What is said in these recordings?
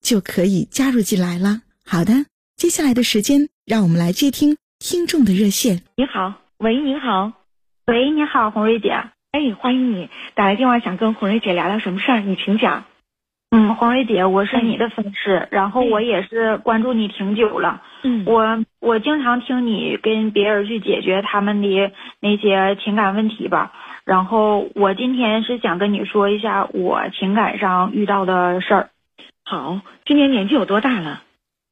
就可以加入进来了。好的，接下来的时间，让我们来接听听众的热线。你好，喂，你好，喂，你好，红瑞姐。哎，欢迎你打来电话，想跟红瑞姐聊聊什么事儿？你请讲。嗯，红瑞姐，我是你的粉丝，然后我也是关注你挺久了。嗯，我我经常听你跟别人去解决他们的那些情感问题吧。然后我今天是想跟你说一下我情感上遇到的事儿。好，今年年纪有多大了？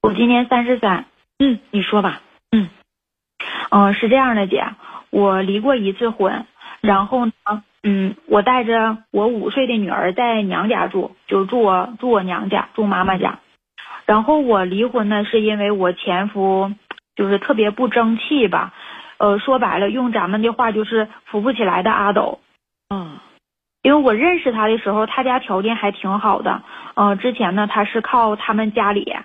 我今年三十三。嗯，你说吧。嗯，嗯，是这样的，姐，我离过一次婚，然后呢。嗯，我带着我五岁的女儿在娘家住，就住我住我娘家，住妈妈家。然后我离婚呢，是因为我前夫就是特别不争气吧，呃，说白了，用咱们的话就是扶不起来的阿斗。嗯，因为我认识他的时候，他家条件还挺好的。嗯，之前呢，他是靠他们家里，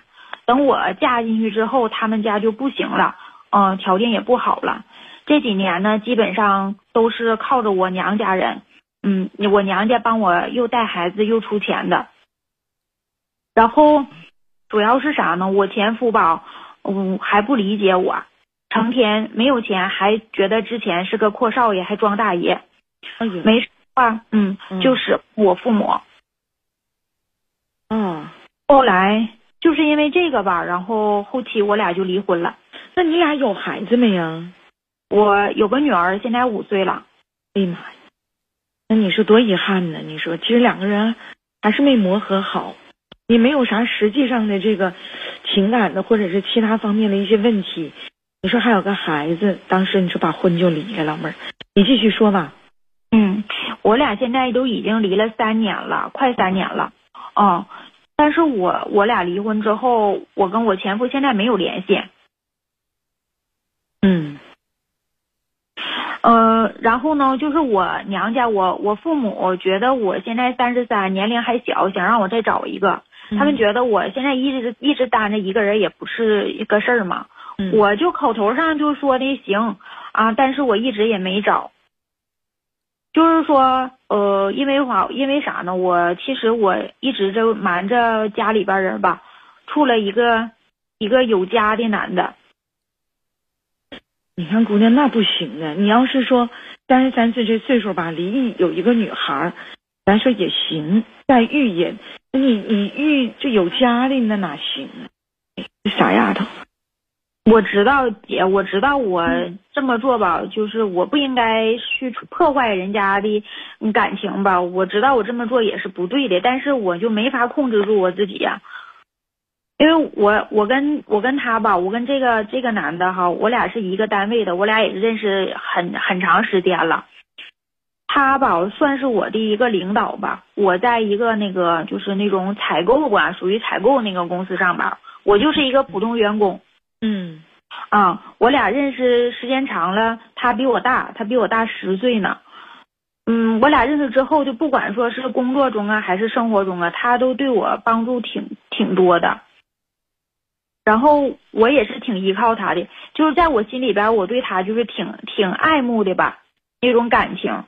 等我嫁进去之后，他们家就不行了，嗯，条件也不好了。这几年呢，基本上都是靠着我娘家人，嗯，我娘家帮我又带孩子又出钱的。然后主要是啥呢？我前夫吧，嗯，还不理解我，成天没有钱，还觉得之前是个阔少爷，还装大爷，没话，嗯，就是我父母。嗯，后来就是因为这个吧，然后后期我俩就离婚了。那你俩有孩子没呀？我有个女儿，现在五岁了。哎呀妈呀，那你说多遗憾呢？你说，其实两个人还是没磨合好，你没有啥实际上的这个情感的，或者是其他方面的一些问题。你说还有个孩子，当时你说把婚就离了，老妹儿，你继续说吧。嗯，我俩现在都已经离了三年了，快三年了。嗯，但是我我俩离婚之后，我跟我前夫现在没有联系。嗯。呃，然后呢，就是我娘家，我我父母觉得我现在三十三，年龄还小，想让我再找一个。他们觉得我现在一直一直单着一个人也不是一个事儿嘛。我就口头上就说的行啊，但是我一直也没找。就是说，呃，因为啥？因为啥呢？我其实我一直就瞒着家里边人吧，处了一个一个有家的男的。你看，姑娘，那不行啊！你要是说三十三岁这岁数吧，离异有一个女孩，咱说也行。再遇也，你你遇就有家的那哪行啊？傻丫头，我知道姐，我知道我这么做吧，就是我不应该去破坏人家的感情吧。我知道我这么做也是不对的，但是我就没法控制住我自己呀。因为我我跟我跟他吧，我跟这个这个男的哈，我俩是一个单位的，我俩也是认识很很长时间了。他吧算是我的一个领导吧，我在一个那个就是那种采购吧，属于采购那个公司上班，我就是一个普通员工。嗯，嗯啊，我俩认识时间长了，他比我大，他比我大十岁呢。嗯，我俩认识之后，就不管说是工作中啊，还是生活中啊，他都对我帮助挺挺多的。然后我也是挺依靠他的，就是在我心里边，我对他就是挺挺爱慕的吧，那种感情。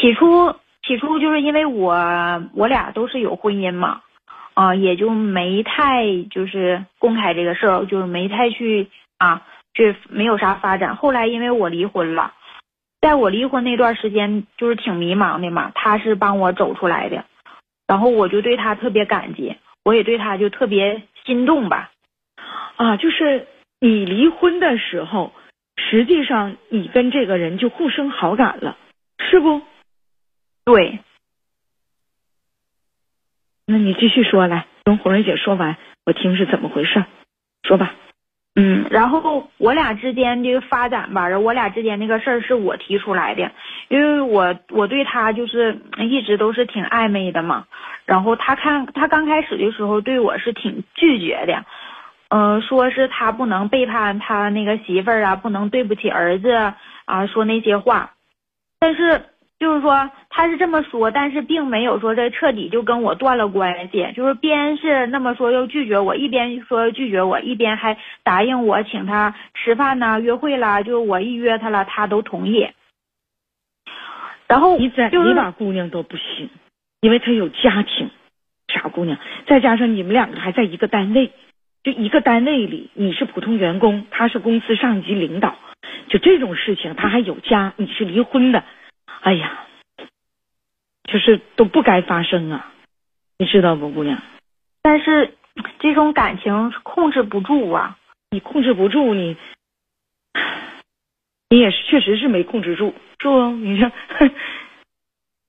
起初起初就是因为我我俩都是有婚姻嘛，啊，也就没太就是公开这个事儿，就是没太去啊，这没有啥发展。后来因为我离婚了，在我离婚那段时间，就是挺迷茫的嘛，他是帮我走出来的，然后我就对他特别感激。我也对他就特别心动吧。啊，就是你离婚的时候，实际上你跟这个人就互生好感了，是不？对，那你继续说来，等红瑞姐说完，我听是怎么回事，说吧。嗯，然后我俩之间这个发展吧，我俩之间那个事儿是我提出来的，因为我我对他就是一直都是挺暧昧的嘛。然后他看他刚开始的时候对我是挺拒绝的，嗯、说是他不能背叛他那个媳妇儿啊，不能对不起儿子啊，说那些话。但是就是说他是这么说，但是并没有说这彻底就跟我断了关系，就是边是那么说又拒绝我，一边说拒绝我，一边还答应我请他吃饭呐、约会啦，就是我一约他了，他都同意。然后你怎就是你把姑娘都不行，因为他有家庭，傻姑娘，再加上你们两个还在一个单位，就一个单位里，你是普通员工，他是公司上级领导，就这种事情，他还有家，你是离婚的，哎呀，就是都不该发生啊，你知道不，姑娘？但是这种感情控制不住啊。你控制不住你，你也是确实是没控制住，是不？你说，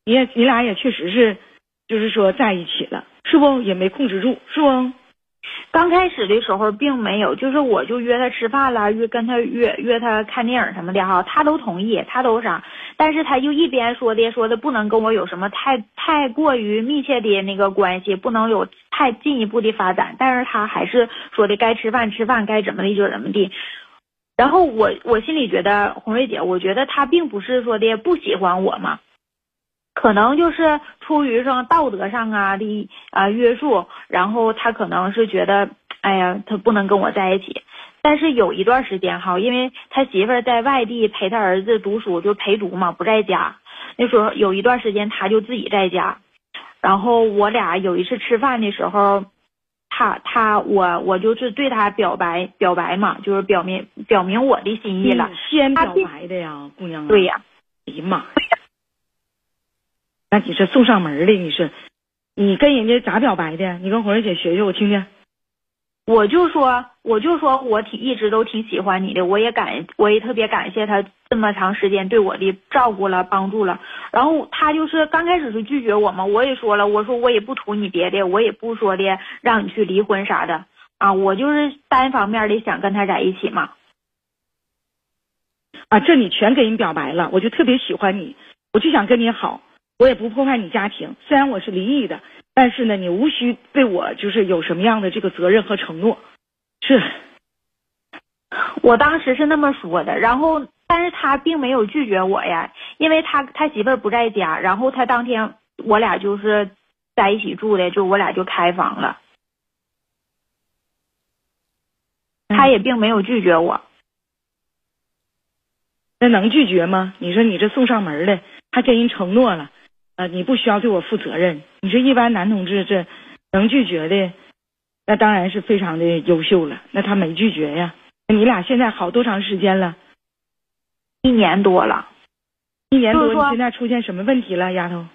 你也你俩也确实是，就是说在一起了，是不？也没控制住，是不？刚开始的时候并没有，就是我就约他吃饭了，约跟他约约他看电影什么的哈，他都同意，他都啥，但是他又一边说的说的不能跟我有什么太太过于密切的那个关系，不能有太进一步的发展，但是他还是说的该吃饭吃饭，该怎么的就怎么地。然后我我心里觉得红瑞姐，我觉得他并不是说的不喜欢我嘛，可能就是出于说道德上啊的啊约束，然后他可能是觉得，哎呀，他不能跟我在一起。但是有一段时间哈，因为他媳妇儿在外地陪他儿子读书，就陪读嘛，不在家。那时候有一段时间他就自己在家，然后我俩有一次吃饭的时候，他他我我就是对他表白表白嘛，就是表明表明我的心意了。你先表白的呀，姑娘啊。对呀、哎呀妈！那你是送上门的，你是你跟人家咋表白的？你跟红瑞姐学学，我听听。我就说，我就说我挺一直都挺喜欢你的，我也感我也特别感谢他这么长时间对我的照顾了帮助了。然后他就是刚开始是拒绝我嘛，我也说了，我说我也不图你别的，我也不说的让你去离婚啥的啊，我就是单方面的想跟他在一起嘛。啊，这你全给人表白了，我就特别喜欢你，我就想跟你好，我也不破坏你家庭。虽然我是离异的，但是呢，你无需对我就是有什么样的这个责任和承诺。是，我当时是那么说的，然后但是他并没有拒绝我呀，因为他他媳妇儿不在家，然后他当天我俩就是在一起住的，就我俩就开房了，他也并没有拒绝我。那能拒绝吗？你说你这送上门的，还跟人承诺了，呃，你不需要对我负责任。你说一般男同志这能拒绝的，那当然是非常的优秀了。那他没拒绝呀？你俩现在好多长时间了？一年多了，一年多，现在出现什么问题了，丫头？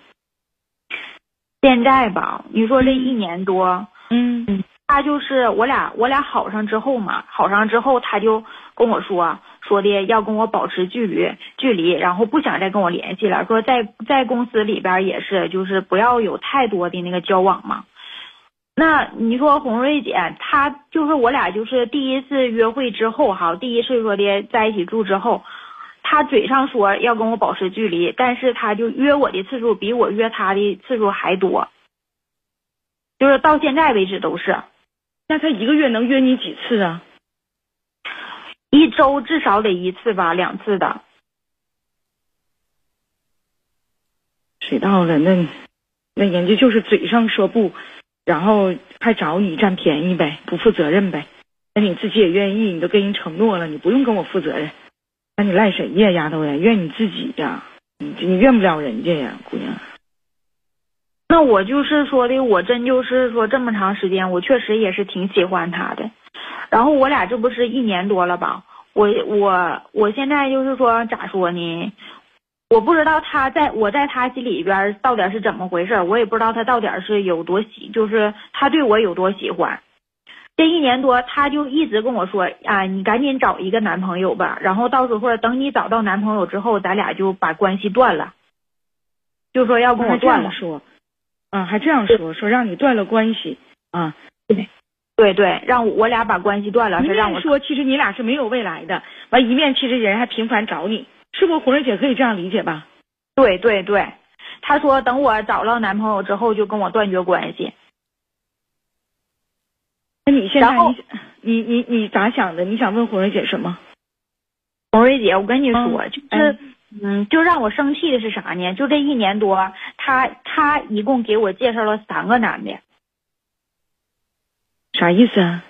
现在吧，你说这一年多，嗯他就是我俩我俩好上之后嘛，好上之后他就跟我说说的要跟我保持距离距离，然后不想再跟我联系了，说在在公司里边也是就是不要有太多的那个交往嘛。那你说红瑞姐，她就是我俩就是第一次约会之后哈，第一次说的在一起住之后，她嘴上说要跟我保持距离，但是她就约我的次数比我约她的次数还多，就是到现在为止都是。那他一个月能约你几次啊？一周至少得一次吧，两次的。谁到了，那那人家就是嘴上说不，然后还找你占便宜呗，不负责任呗。那你自己也愿意，你都跟人承诺了，你不用跟我负责任，那你赖谁呀，丫头呀？怨你自己呀，你你怨不了人家呀，姑娘。那我就是说的，我真就是说这么长时间，我确实也是挺喜欢他的。然后我俩这不是一年多了吧？我我我现在就是说咋说呢？我不知道他在我在他心里边到底是怎么回事，我也不知道他到底是有多喜，就是他对我有多喜欢。这一年多，他就一直跟我说啊，你赶紧找一个男朋友吧，然后到时候等你找到男朋友之后，咱俩就把关系断了。就说要跟我断了，说，啊，还这样说，说让你断了关系啊，对，对对，让我俩把关系断了，是让我说，其实你俩是没有未来的，完一面其实人还频繁找你，是不是？红瑞姐可以这样理解吧？对对对，他说等我找到男朋友之后就跟我断绝关系。那你现在你你你你咋想的？你想问红瑞姐什么？红瑞姐，我跟你说，就是嗯，就让我生气的是啥呢？就这一年多，他他一共给我介绍了三个男的，啥意思啊？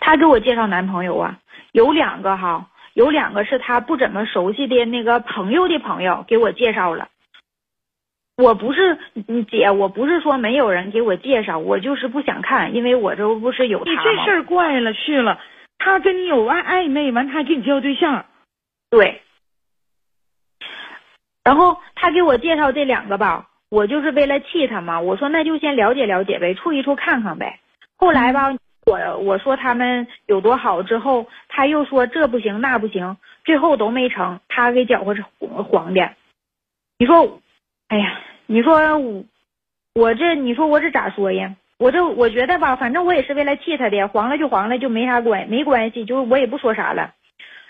他给我介绍男朋友啊，有两个哈，有两个是他不怎么熟悉的那个朋友的朋友给我介绍了。我不是你姐，我不是说没有人给我介绍，我就是不想看，因为我这不是有？你这事儿怪了去了，他跟你有暧暧昧，完他还给你介绍对象，对。然后他给我介绍这两个吧，我就是为了气他嘛。我说那就先了解了解呗，处一处看看呗。后来吧，我我说他们有多好之后，他又说这不行那不行，最后都没成，他给搅和成黄的。你说。哎呀，你说我我这你说我这咋说呀？我这我觉得吧，反正我也是为了气他的，黄了就黄了，就没啥关没关系，就是我也不说啥了。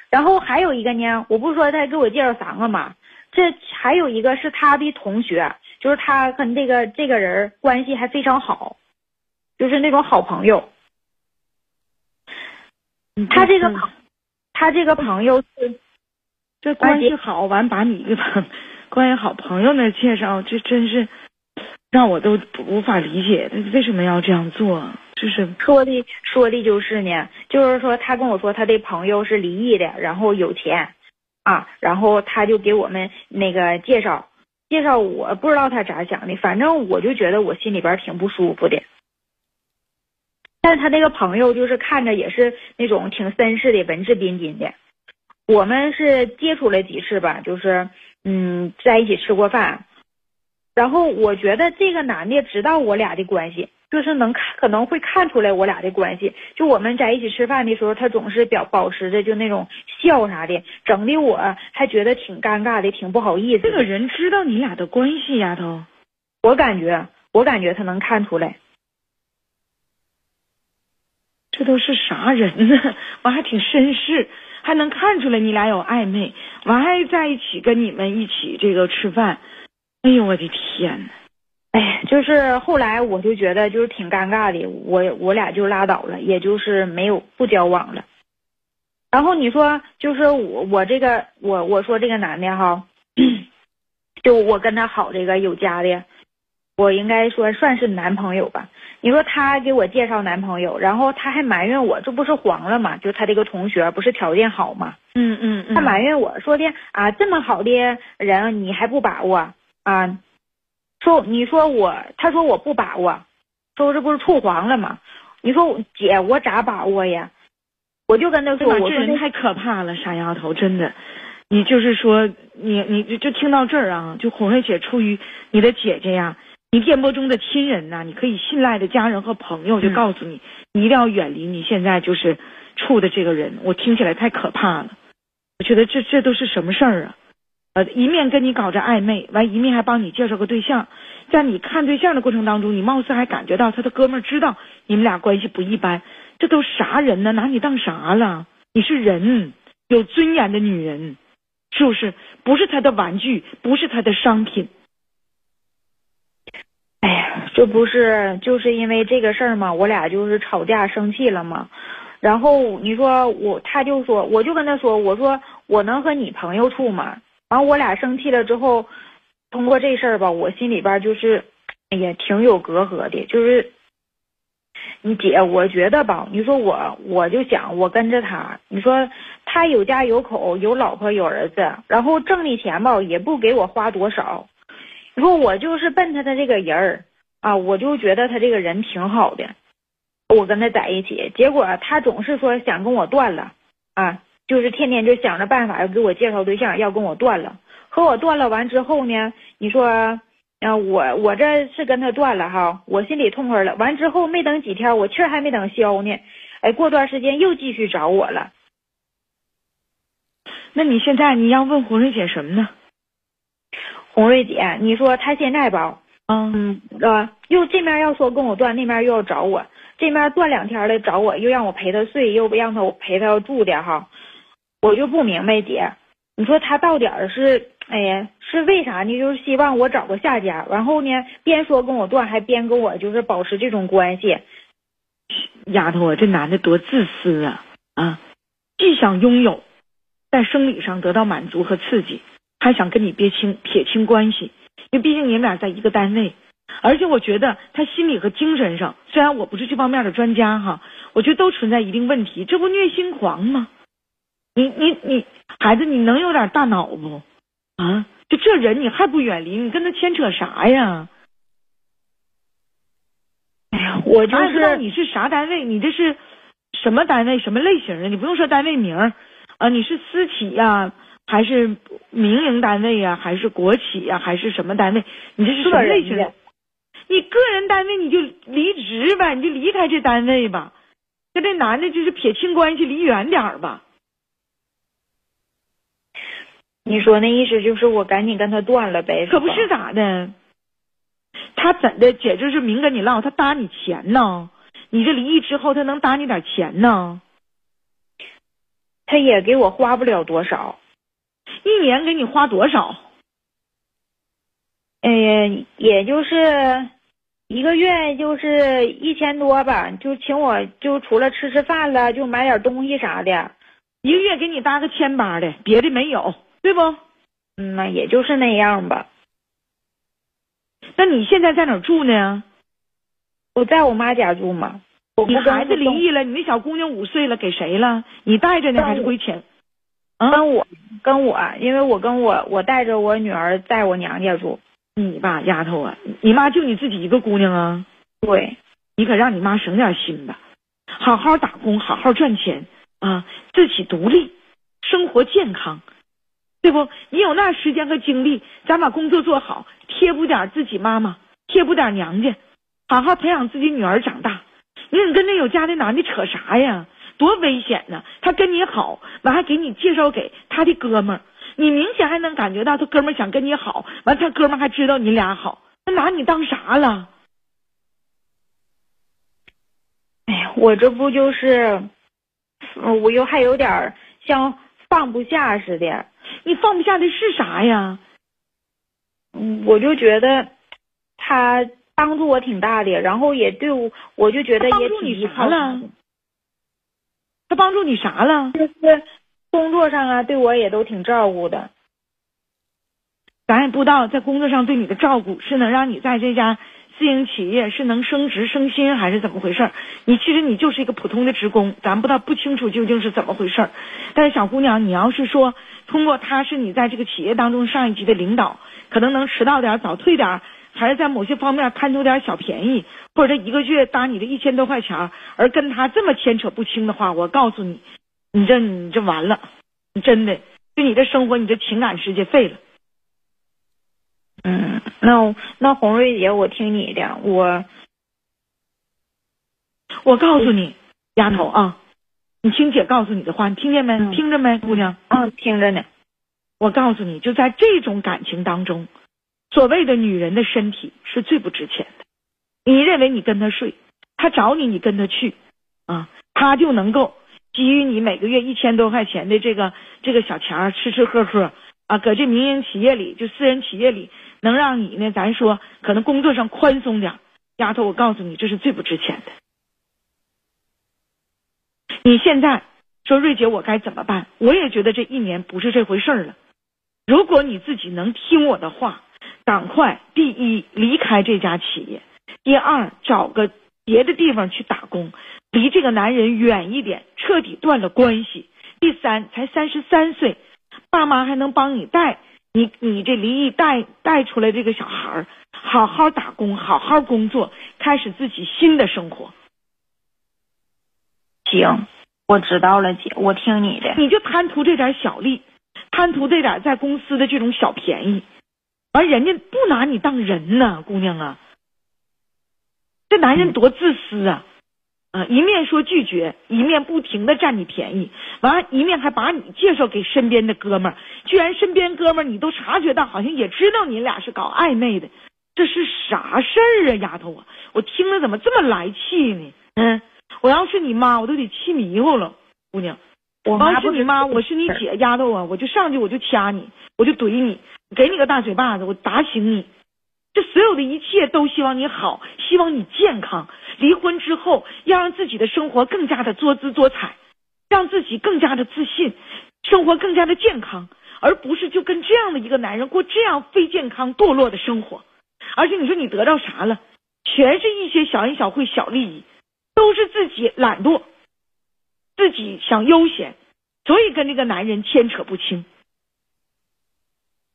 然后还有一个呢，我不是说他给我介绍三个嘛，这还有一个是他的同学，就是他跟这个这个人关系还非常好，就是那种好朋友。他这个朋他这个朋友是这关系好完把你。关系好朋友那介绍，这真是让我都无法理解，他为什么要这样做？就是说的说的就是呢，就是说他跟我说他的朋友是离异的，然后有钱啊，然后他就给我们那个介绍介绍，我不知道他咋想的，反正我就觉得我心里边挺不舒服的。但是他那个朋友就是看着也是那种挺绅士的，文质彬彬的。我们是接触了几次吧，就是。嗯，在一起吃过饭，然后我觉得这个男的知道我俩的关系，就是能看可能会看出来我俩的关系。就我们在一起吃饭的时候，他总是表保持着就那种笑啥的，整的我还觉得挺尴尬的，挺不好意思。这个人知道你俩的关系，丫头，我感觉我感觉他能看出来。这都是啥人呢？我还挺绅士。还能看出来你俩有暧昧，完还在一起跟你们一起这个吃饭，哎呦我的天呐，哎，就是后来我就觉得就是挺尴尬的，我我俩就拉倒了，也就是没有不交往了。然后你说就是我我这个我我说这个男的哈，就我跟他好这个有家的，我应该说算是男朋友吧。你说他给我介绍男朋友，然后他还埋怨我，这不是黄了吗？就他这个同学不是条件好吗？嗯嗯，他埋怨我说的啊，这么好的人你还不把握啊？说你说我，他说我不把握，说这不是处黄了吗？你说姐，我咋把握呀？我就跟他说，我这人太可怕了，傻丫头，真的，你就是说你你就就听到这儿啊，就红瑞姐出于你的姐姐呀。你电波中的亲人呐，你可以信赖的家人和朋友，就告诉你，你一定要远离你现在就是处的这个人。我听起来太可怕了，我觉得这这都是什么事儿啊？呃，一面跟你搞着暧昧，完一面还帮你介绍个对象，在你看对象的过程当中，你貌似还感觉到他的哥们儿知道你们俩关系不一般，这都啥人呢？拿你当啥了？你是人，有尊严的女人，是不是？不是他的玩具，不是他的商品。这不是就是因为这个事儿嘛？我俩就是吵架生气了嘛。然后你说我，他就说，我就跟他说，我说我能和你朋友处吗？完我俩生气了之后，通过这事儿吧，我心里边就是，哎呀，挺有隔阂的。就是你姐，我觉得吧，你说我，我就想我跟着他，你说他有家有口，有老婆有儿子，然后挣的钱吧也不给我花多少。你说我就是奔他的这个人儿啊，我就觉得他这个人挺好的，我跟他在一起，结果他总是说想跟我断了啊，就是天天就想着办法要给我介绍对象，要跟我断了。和我断了完之后呢，你说，啊，我我这是跟他断了哈，我心里痛快了。完之后没等几天，我气儿还没等消呢，哎，过段时间又继续找我了。那你现在你要问红瑞姐什么呢？红瑞姐，你说他现在吧，嗯呃，又这面要说跟我断，那面又要找我，这面断两天了找我，又让我陪他睡，又不让他陪他住的哈，我就不明白姐，你说他到底是，哎呀，是为啥呢？就是希望我找个下家，然后呢，边说跟我断，还边跟我就是保持这种关系。丫头啊，这男的多自私啊啊，既想拥有。在生理上得到满足和刺激，还想跟你撇清撇清关系，因为毕竟你们俩在一个单位，而且我觉得他心理和精神上，虽然我不是这方面的专家哈，我觉得都存在一定问题，这不虐心狂吗？你你你，孩子，你能有点大脑不？啊，就这人你还不远离，你跟他牵扯啥呀？哎呀，我就是你是啥单位？你这是什么单位？什么类型的？你不用说单位名。啊，你是私企呀，还是民营单位呀，还是国企呀，还是什么单位？你这是什么类型的？你个人单位你就离职呗，你就离开这单位吧，跟这男的就是撇清关系，离远点吧。你说那意思就是我赶紧跟他断了呗？可不是咋的，他怎的姐就是明跟你唠，他搭你钱呢？你这离异之后，他能搭你点钱呢？他也给我花不了多少，一年给你花多少？哎呀，也就是一个月就是一千多吧，就请我就除了吃吃饭了，就买点东西啥的，一个月给你搭个千八的，别的没有，对不？嗯那也就是那样吧。那你现在在哪住呢？我在我妈家住嘛。你孩子离异了，你那小姑娘五岁了，给谁了？你带着呢还是归钱？跟我，跟我，因为我跟我我带着我女儿在我娘家住。你吧，丫头啊，你妈就你自己一个姑娘啊？对，你可让你妈省点心吧，好好打工，好好赚钱啊，自己独立，生活健康，对不？你有那时间和精力，咱把工作做好，贴补点自己妈妈，贴补点娘家，好好培养自己女儿长大。你跟那有家的男的扯啥呀？多危险呢！他跟你好，完还给你介绍给他的哥们儿，你明显还能感觉到他哥们儿想跟你好，完他哥们儿还知道你俩好，他拿你当啥了？哎呀，我这不就是，我又还有点像放不下似的。你放不下的是啥呀？嗯，我就觉得他。帮助我挺大的，然后也对我，我就觉得也挺啥了。他帮助你啥了？就是工作上啊，对我也都挺照顾的。咱也不知道在工作上对你的照顾是能让你在这家私营企业是能升职升薪，还是怎么回事？你其实你就是一个普通的职工，咱不知道不清楚究竟是怎么回事。但是小姑娘，你要是说通过他是你在这个企业当中上一级的领导，可能能迟到点早退点。还是在某些方面贪图点小便宜，或者一个月搭你这一千多块钱，而跟他这么牵扯不清的话，我告诉你，你这你这完了，你真的就你的生活，你这情感世界废了。嗯，那那红瑞姐，我听你的，我我告诉你，丫头啊，你听姐告诉你的话，你听见没？听着没，姑娘？嗯，听着呢。我告诉你就在这种感情当中。所谓的女人的身体是最不值钱的。你认为你跟他睡，他找你，你跟他去，啊，他就能够给予你每个月一千多块钱的这个这个小钱儿，吃吃喝喝啊，搁这民营企业里，就私人企业里，能让你呢，咱说可能工作上宽松点。丫头，我告诉你，这是最不值钱的。你现在说瑞姐，我该怎么办？我也觉得这一年不是这回事了。如果你自己能听我的话。赶快，第一离开这家企业，第二找个别的地方去打工，离这个男人远一点，彻底断了关系。第三，才三十三岁，爸妈还能帮你带你，你这离异带带出来这个小孩儿，好好打工，好好工作，开始自己新的生活。行，我知道了，姐，我听你的。你就贪图这点小利，贪图这点在公司的这种小便宜，完人家不拿你当人呢，姑娘啊，这男人多自私啊！啊，一面说拒绝，一面不停的占你便宜，完一面还把你介绍给身边的哥们儿，居然身边哥们儿你都察觉到，好像也知道你俩是搞暧昧的，这是啥事儿啊，丫头啊！我听着怎么这么来气呢？嗯，我要是你妈，我都得气迷糊了，姑娘。我要是你妈，我是你姐，丫头啊，我就上去我就掐你，我就怼你，给你个大嘴巴子，我打醒你。这所有的一切都希望你好，希望你健康。离婚之后，要让自己的生活更加的多姿多彩，让自己更加的自信，生活更加的健康，而不是就跟这样的一个男人过这样非健康堕落的生活。而且你说你得到啥了？全是一些小恩小惠、小利益，都是自己懒惰，自己想悠闲，所以跟这个男人牵扯不清。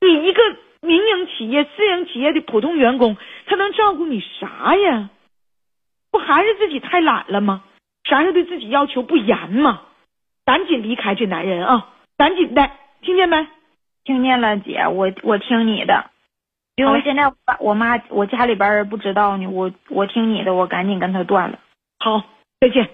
你一个。民营企业、私营企业的普通员工，他能照顾你啥呀？不还是自己太懒了吗？啥事对自己要求不严吗？赶紧离开这男人啊！赶紧的，听见没？听见了，姐，我我听你的。因为现在我妈我家里边人不知道呢，我我听你的，我赶紧跟他断了。好，再见。